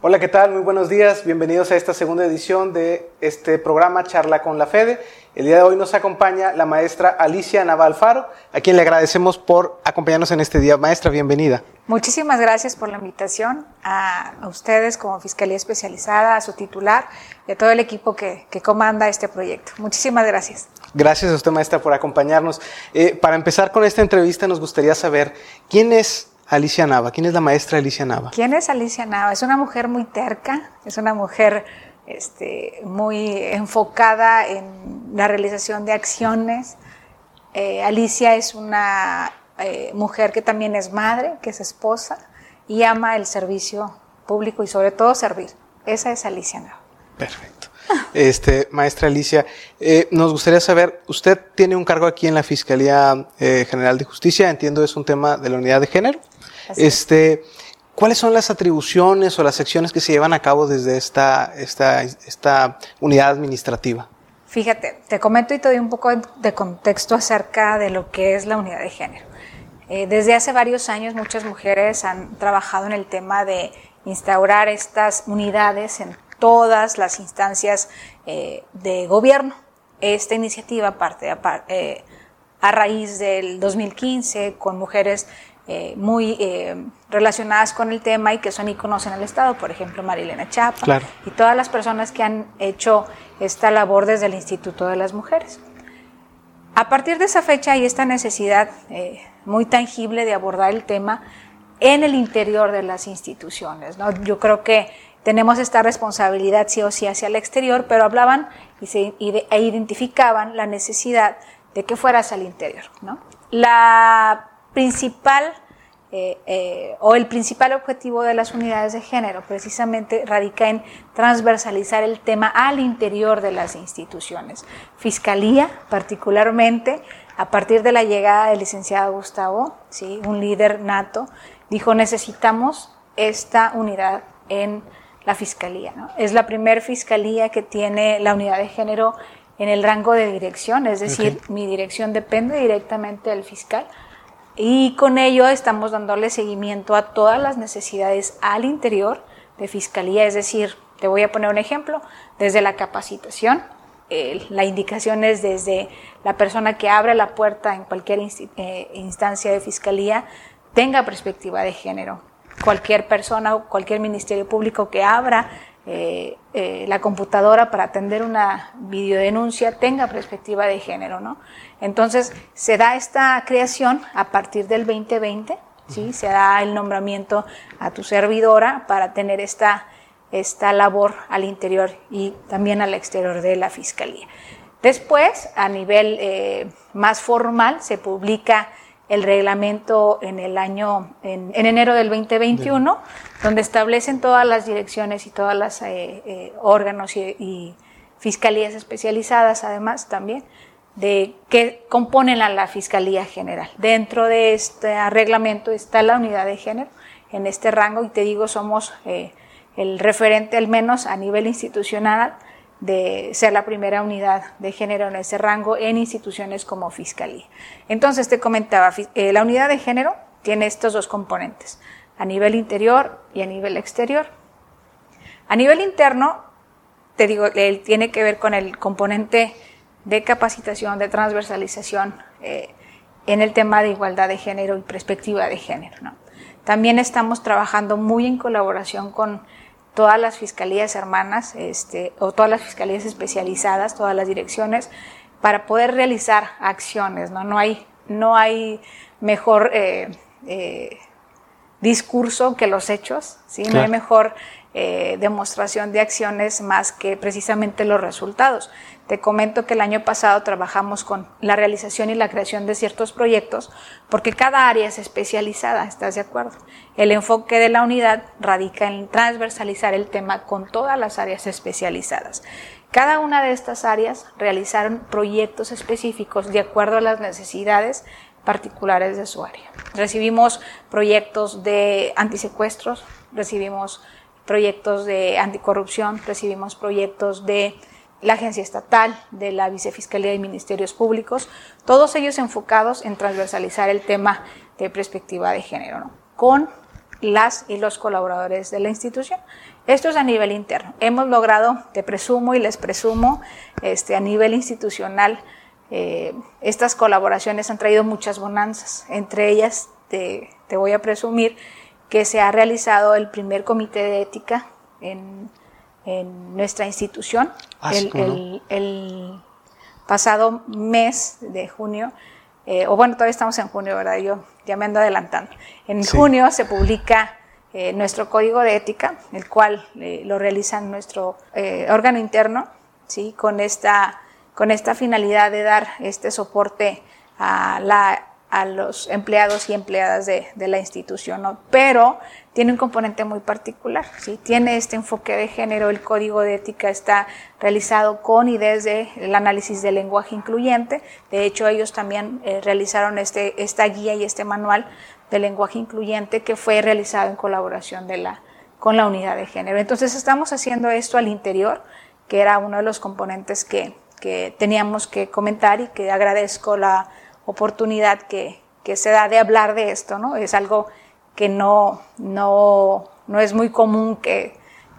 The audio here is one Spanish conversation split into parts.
Hola, ¿qué tal? Muy buenos días. Bienvenidos a esta segunda edición de este programa Charla con la Fede. El día de hoy nos acompaña la maestra Alicia Navalfaro, a quien le agradecemos por acompañarnos en este día. Maestra, bienvenida. Muchísimas gracias por la invitación a, ustedes como Fiscalía Especializada, a su titular y a todo el equipo que, comanda este proyecto. Muchísimas gracias. Gracias a usted, maestra, por acompañarnos. Eh, para empezar con esta entrevista, nos gustaría saber quién es Alicia Nava. ¿Quién es la maestra Alicia Nava? ¿Quién es Alicia Nava? Es una mujer muy terca, es una mujer este, muy enfocada en la realización de acciones. Eh, Alicia es una eh, mujer que también es madre, que es esposa y ama el servicio público y sobre todo servir. Esa es Alicia Nava. Perfecto. Este, maestra Alicia, eh, nos gustaría saber, usted tiene un cargo aquí en la Fiscalía eh, General de Justicia, entiendo es un tema de la unidad de género. este, ¿Cuáles son las atribuciones o las acciones que se llevan a cabo desde esta, esta, esta unidad administrativa? Fíjate, te comento y te doy un poco de contexto acerca de lo que es la unidad de género. Eh, desde hace varios años muchas mujeres han trabajado en el tema de instaurar estas unidades en todas las instancias eh, de gobierno. Esta iniciativa parte a, eh, a raíz del 2015 con mujeres muy relacionadas con el tema y que son íconos en el Estado, por ejemplo Marilena Chapa y todas las personas que han hecho esta labor desde el Instituto de las Mujeres. A partir de esa fecha hay esta necesidad eh, muy tangible de abordar el tema en el interior de las instituciones. ¿no? Yo creo que tenemos esta responsabilidad sí o sí hacia el exterior, pero hablaban y se, e identificaban la necesidad de que fueras al interior. ¿no? La principal eh, eh, o el principal objetivo de las unidades de género precisamente radica en transversalizar el tema al interior de las instituciones. Fiscalía, particularmente, a partir de la llegada del licenciado Gustavo, ¿sí? un líder nato, dijo necesitamos esta unidad en la fiscalía. Es la primera fiscalía que tiene la unidad de género en el rango de dirección, es decir, mi dirección depende directamente del fiscal y con ello estamos dándole seguimiento a todas las necesidades al interior de fiscalía, es decir, te voy a poner un ejemplo, desde la capacitación, la indicación es desde la persona que abre la puerta en cualquier eh, instancia de fiscalía tenga perspectiva de género. Cualquier persona o cualquier ministerio público que abra eh, eh, la computadora para atender una videodenuncia tenga perspectiva de género, ¿no? Entonces, se da esta creación a partir del 2020, ¿sí? Se da el nombramiento a tu servidora para tener esta, esta labor al interior y también al exterior de la Fiscalía. Después, a nivel eh, más formal, se publica el reglamento en el año, en, enero del 2021, donde establecen todas las direcciones y todas las eh, eh, órganos y, fiscalías especializadas, además también, de que componen a la Fiscalía General. Dentro de este reglamento está la unidad de género en este rango y te digo, somos eh, el referente al menos a nivel institucional de ser la primera unidad de género en ese rango en instituciones como Fiscalía. Entonces te comentaba, eh, la unidad de género tiene estos dos componentes, a nivel interior y a nivel exterior. A nivel interno, te digo, él tiene que ver con el componente de capacitación, de transversalización eh, en el tema de igualdad de género y perspectiva de género. También estamos trabajando muy en colaboración con todas las fiscalías hermanas este, o todas las fiscalías especializadas, todas las direcciones, para poder realizar acciones. No, no, hay, no hay mejor eh, eh, discurso que los hechos, ¿sí? no hay mejor eh, demostración de acciones más que precisamente los resultados. Te comento que el año pasado trabajamos con la realización y la creación de ciertos proyectos porque cada área es especializada, ¿estás de acuerdo? El enfoque de la unidad radica en transversalizar el tema con todas las áreas especializadas. Cada una de estas áreas realizaron proyectos específicos de acuerdo a las necesidades particulares de su área. Recibimos proyectos de antisecuestros, recibimos proyectos de anticorrupción, recibimos proyectos de la Agencia Estatal, de la Vicefiscalía y Ministerios Públicos, todos ellos enfocados en transversalizar el tema de perspectiva de género, con las y los colaboradores de la institución. Esto es a nivel interno. Hemos logrado, te presumo y les presumo, este, a nivel institucional, eh, estas colaboraciones han traído muchas bonanzas. Entre ellas, te, voy a presumir que se ha realizado el primer comité de ética en, nuestra institución. Ah, el, pasado mes de junio, eh, o bueno, todavía estamos en junio, ¿verdad? Yo ya me ando adelantando. En junio se publica eh, nuestro código de ética, el cual lo realiza nuestro órgano interno, ¿sí? Con esta con esta finalidad de dar este soporte a, la, a los empleados y empleadas de, de la institución, pero tiene un componente muy particular, ¿sí? tiene este enfoque de género, el código de ética está realizado con y desde el análisis del lenguaje incluyente, de hecho ellos también eh, realizaron este, esta guía y este manual de lenguaje incluyente que fue realizado en colaboración de la, con la unidad de género. Entonces estamos haciendo esto al interior, que era uno de los componentes que, que teníamos que comentar y que agradezco la oportunidad que, que se da de hablar de esto, ¿no? Es algo que no, no, no es muy común que,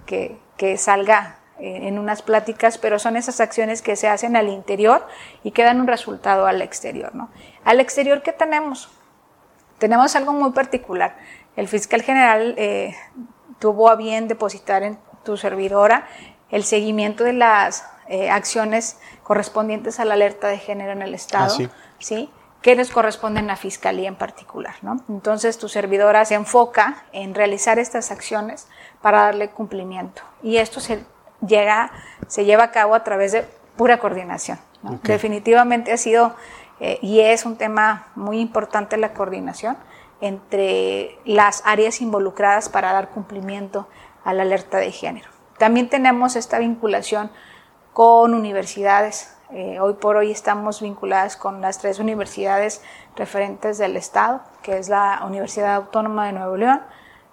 que, que salga en unas pláticas, pero son esas acciones que se hacen al interior y que dan un resultado al exterior. ¿no? Al exterior, ¿qué tenemos? Tenemos algo muy particular. El fiscal general eh, tuvo a bien depositar en tu servidora el seguimiento de las eh, acciones correspondientes a la alerta de género en el Estado, ah, sí. Que les corresponden a la Fiscalía en particular. ¿no? Entonces, tu servidora se enfoca en realizar estas acciones para darle cumplimiento. Y esto se, llega, se lleva a cabo a través de pura coordinación. Definitivamente ha sido eh, y es un tema muy importante la coordinación entre las áreas involucradas para dar cumplimiento a la alerta de género. También tenemos esta vinculación con universidades. Eh, hoy por hoy estamos vinculadas con las tres universidades referentes del Estado, que es la Universidad Autónoma de Nuevo León,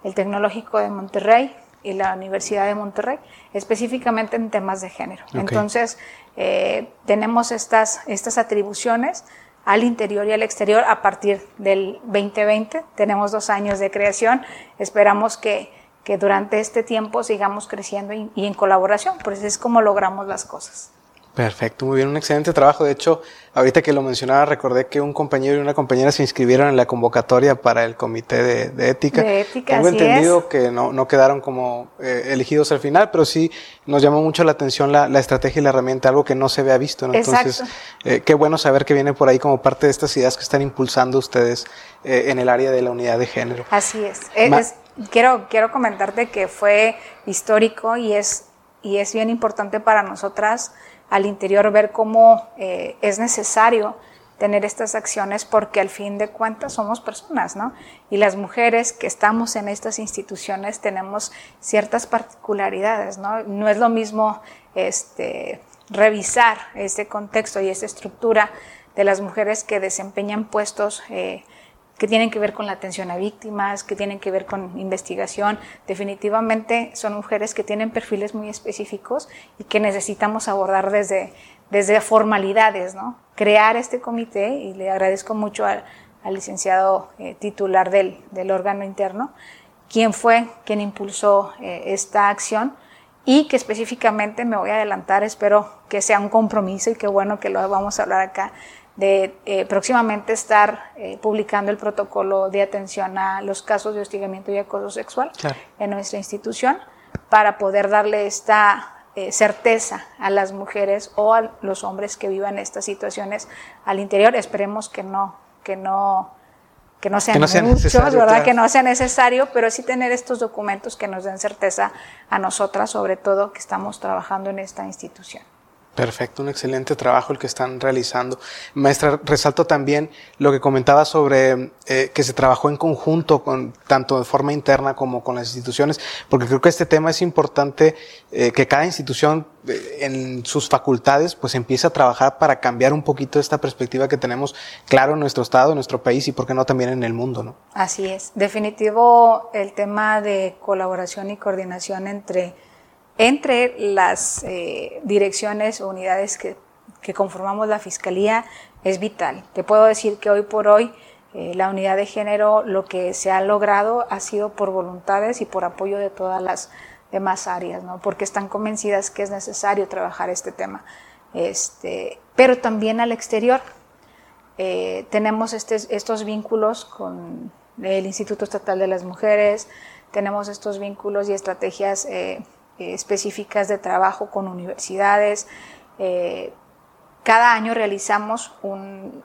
el Tecnológico de Monterrey y la Universidad de Monterrey, específicamente en temas de género. Entonces, eh, tenemos estas, estas atribuciones al interior y al exterior a partir del 2020. Tenemos dos años de creación. Esperamos que que durante este tiempo sigamos creciendo y, en colaboración, pues es como logramos las cosas. Perfecto, muy bien, un excelente trabajo. De hecho, ahorita que lo mencionaba, recordé que un compañero y una compañera se inscribieron en la convocatoria para el comité de, ética. De ética, Tengo entendido que no, no, quedaron como eh, elegidos al final, pero sí nos llamó mucho la atención la, la, estrategia y la herramienta, algo que no se había visto. Entonces, eh, qué bueno saber que viene por ahí como parte de estas ideas que están impulsando ustedes eh, en el área de la unidad de género. Así es. es quiero, quiero comentarte que fue histórico y es, y es bien importante para nosotras al interior ver cómo eh, es necesario tener estas acciones porque al fin de cuentas somos personas, ¿no? Y las mujeres que estamos en estas instituciones tenemos ciertas particularidades, ¿no? No es lo mismo este, revisar ese contexto y esa estructura de las mujeres que desempeñan puestos eh, que tienen que ver con la atención a víctimas, que tienen que ver con investigación. Definitivamente son mujeres que tienen perfiles muy específicos y que necesitamos abordar desde, desde formalidades, ¿no? Crear este comité, y le agradezco mucho al, licenciado eh, titular del, del, órgano interno, quien fue quien impulsó eh, esta acción y que específicamente me voy a adelantar, espero que sea un compromiso y que bueno que lo vamos a hablar acá de eh, próximamente estar eh, publicando el protocolo de atención a los casos de hostigamiento y acoso sexual en nuestra institución para poder darle esta eh, certeza a las mujeres o a los hombres que vivan estas situaciones al interior. Esperemos que no, que no, que no sean, muchos, ¿verdad? Que no sea necesario, pero sí tener estos documentos que nos den certeza a nosotras, sobre todo que estamos trabajando en esta institución. Perfecto, un excelente trabajo el que están realizando. Maestra, resalto también lo que comentaba sobre eh, que se trabajó en conjunto, con, tanto de forma interna como con las instituciones, porque creo que este tema es importante eh, que cada institución eh, en sus facultades pues empiece a trabajar para cambiar un poquito esta perspectiva que tenemos claro en nuestro estado, en nuestro país y por qué no también en el mundo, ¿no? Así es. Definitivo el tema de colaboración y coordinación entre entre las eh, direcciones o unidades que, conformamos la Fiscalía es vital. Te puedo decir que hoy por hoy Eh, la unidad de género, lo que se ha logrado ha sido por voluntades y por apoyo de todas las demás áreas, ¿no? porque están convencidas que es necesario trabajar este tema. Este, pero también al exterior. Eh, tenemos estos vínculos con el Instituto Estatal de las Mujeres, tenemos estos vínculos y estrategias específicas de trabajo con universidades. cada año realizamos un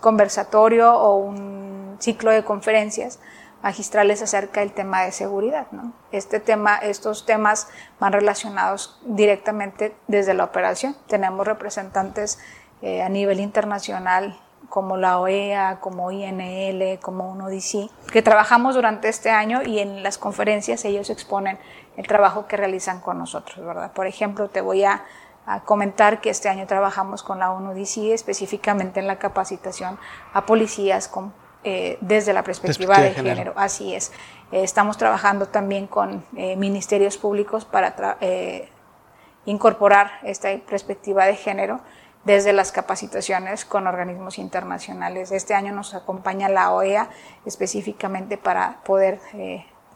conversatorio o un ciclo de conferencias magistrales acerca del tema de seguridad. Este tema, estos temas van relacionados directamente desde la operación. Tenemos representantes eh, a nivel internacional como la OEA, como INL, como UNODC, que trabajamos durante este año y en las conferencias ellos exponen el trabajo que realizan con nosotros, ¿verdad? Por ejemplo, te voy a a comentar que este año trabajamos con la ONU-DC específicamente en la capacitación a policías con, eh, desde la perspectiva, de, género. Así es. Eh, estamos trabajando también con eh, ministerios públicos para incorporar esta perspectiva de género desde las capacitaciones con organismos internacionales. Este año nos acompaña la OEA específicamente para poder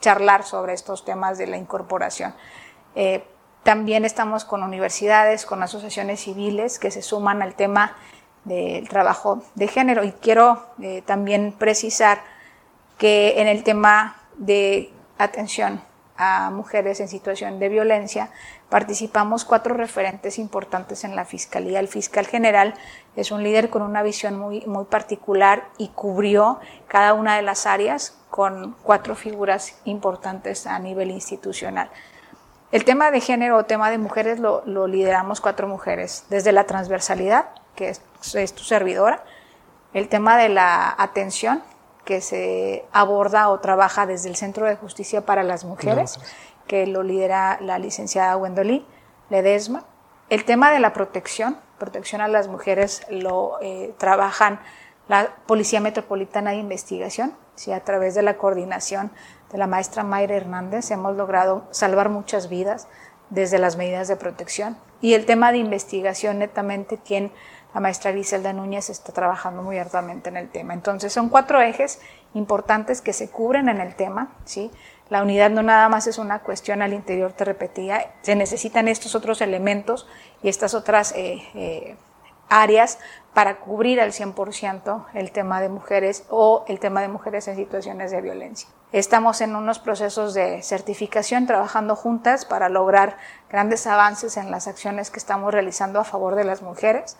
charlar sobre estos temas de la incorporación. También estamos con universidades, con asociaciones civiles que se suman al tema del trabajo de género. Y quiero eh, también precisar que en el tema de atención mujeres en situación de violencia, participamos cuatro referentes importantes en la Fiscalía. El fiscal general es un líder con una visión muy, muy particular y cubrió cada una de las áreas con cuatro figuras importantes a nivel institucional. El tema de género o tema de mujeres lo, lideramos cuatro mujeres, desde la transversalidad, que es, tu servidora, el tema de la atención, que se aborda o trabaja desde el Centro de Justicia para las Mujeres, que lo lidera la licenciada Wendolí Ledesma. El tema de la protección, protección a las mujeres, lo eh, trabajan la Policía Metropolitana de Investigación, ¿sí? a través de la coordinación de la maestra Mayra Hernández hemos logrado salvar muchas vidas desde las medidas de protección. Y el tema de investigación, netamente, quien la maestra Griselda Núñez está trabajando muy arduamente en el tema. Entonces, son cuatro ejes importantes que se cubren en el tema, ¿sí? La unidad no nada más es una cuestión al interior, te repetía, se necesitan estos otros elementos y estas otras eh, eh, áreas para cubrir al 100% el tema de mujeres o el tema de mujeres en situaciones de violencia. Estamos en unos procesos de certificación trabajando juntas para lograr grandes avances en las acciones que estamos realizando a favor de las mujeres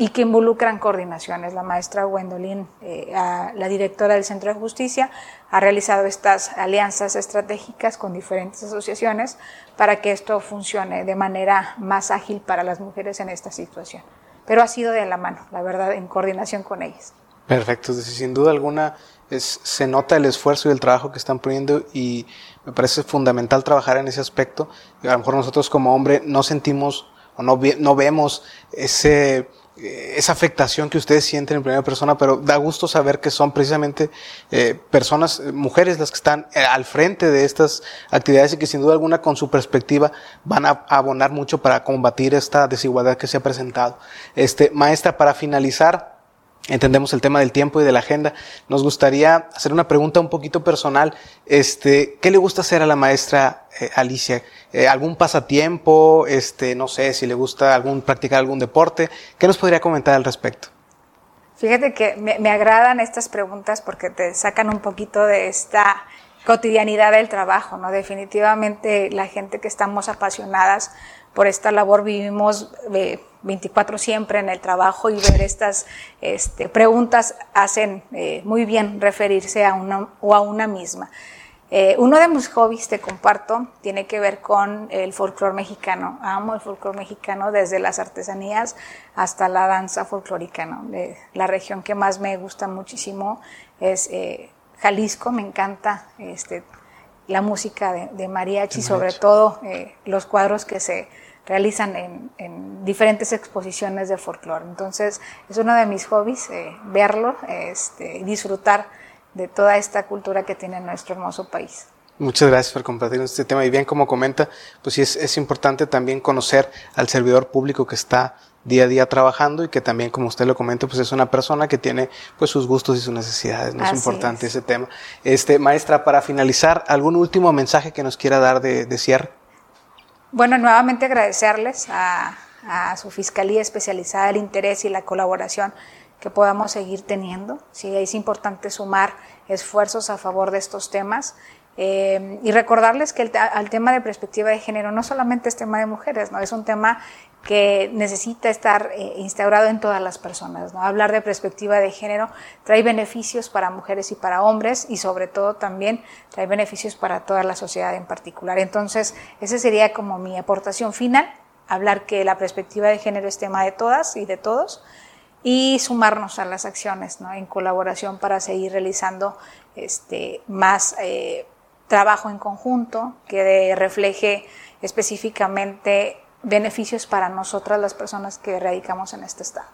y que involucran coordinaciones. La maestra Gwendolyn, eh, la directora del Centro de Justicia, ha realizado estas alianzas estratégicas con diferentes asociaciones para que esto funcione de manera más ágil para las mujeres en esta situación pero ha sido de la mano, la verdad, en coordinación con ellas. Perfecto, sin duda alguna es, se nota el esfuerzo y el trabajo que están poniendo y me parece fundamental trabajar en ese aspecto. A lo mejor nosotros como hombre no sentimos o no, no vemos ese, esa afectación que ustedes sienten en primera persona, pero da gusto saber que son precisamente eh, personas, eh, mujeres las que están al frente de estas actividades y que sin duda alguna con su perspectiva van a abonar mucho para combatir esta desigualdad que se ha presentado. Este, maestra, para finalizar, entendemos el tema del tiempo y de la agenda. Nos gustaría hacer una pregunta un poquito personal. Este, ¿qué le gusta hacer a la maestra eh, Alicia? Eh, ¿Algún pasatiempo? Este, no sé, si le gusta algún, practicar algún deporte. ¿Qué nos podría comentar al respecto? Fíjate que me, agradan estas preguntas porque te sacan un poquito de esta cotidianidad del trabajo, ¿no? Definitivamente la gente que estamos apasionadas por esta labor vivimos 24 eh, siempre en el trabajo y ver estas este, preguntas hacen eh, muy bien referirse a una o a una misma. Eh, uno de mis hobbies, te comparto, tiene que ver con el folclore mexicano. Amo el folclore mexicano desde las artesanías hasta la danza folclórica. la región que más me gusta muchísimo es Jalisco, me encanta este, la música de, mariachi, sobre todo eh, los cuadros que se realizan en, diferentes exposiciones de folclore. Entonces, es uno de mis hobbies, eh, verlo, este, disfrutar de toda esta cultura que tiene nuestro hermoso país. Muchas gracias por compartir este tema. Y bien, como comenta, pues sí es, es importante también conocer al servidor público que está día a día trabajando y que también, como usted lo comenta, pues es una persona que tiene pues sus gustos y sus necesidades. ¿no? Es importante ese tema. Este, maestra, para finalizar, ¿algún último mensaje que nos quiera dar de, de cierre? Bueno, nuevamente agradecerles a, a su Fiscalía Especializada el interés y la colaboración que podamos seguir teniendo. Sí, es importante sumar esfuerzos a favor de estos temas. Eh, y recordarles que el, al tema de perspectiva de género no solamente es tema de mujeres, ¿no? es un tema que necesita estar eh, instaurado en todas las personas. ¿no? Hablar de perspectiva de género trae beneficios para mujeres y para hombres y sobre todo también trae beneficios para toda la sociedad en particular. Entonces, esa sería como mi aportación final, hablar que la perspectiva de género es tema de todas y de todos y sumarnos a las acciones ¿no? en colaboración para seguir realizando este, más eh, trabajo en conjunto que refleje específicamente beneficios para nosotras las personas que radicamos en este estado.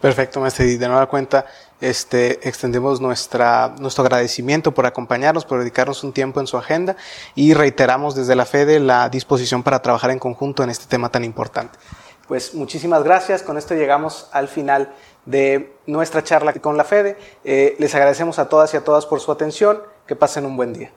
Perfecto, maestra. Y de nueva cuenta, este, extendemos nuestra, nuestro agradecimiento por acompañarnos, por dedicarnos un tiempo en su agenda y reiteramos desde la FEDE la disposición para trabajar en conjunto en este tema tan importante. Pues muchísimas gracias. Con esto llegamos al final de nuestra charla con la FEDE. Eh, les agradecemos a todas y a todas por su atención. Que pasen un buen día.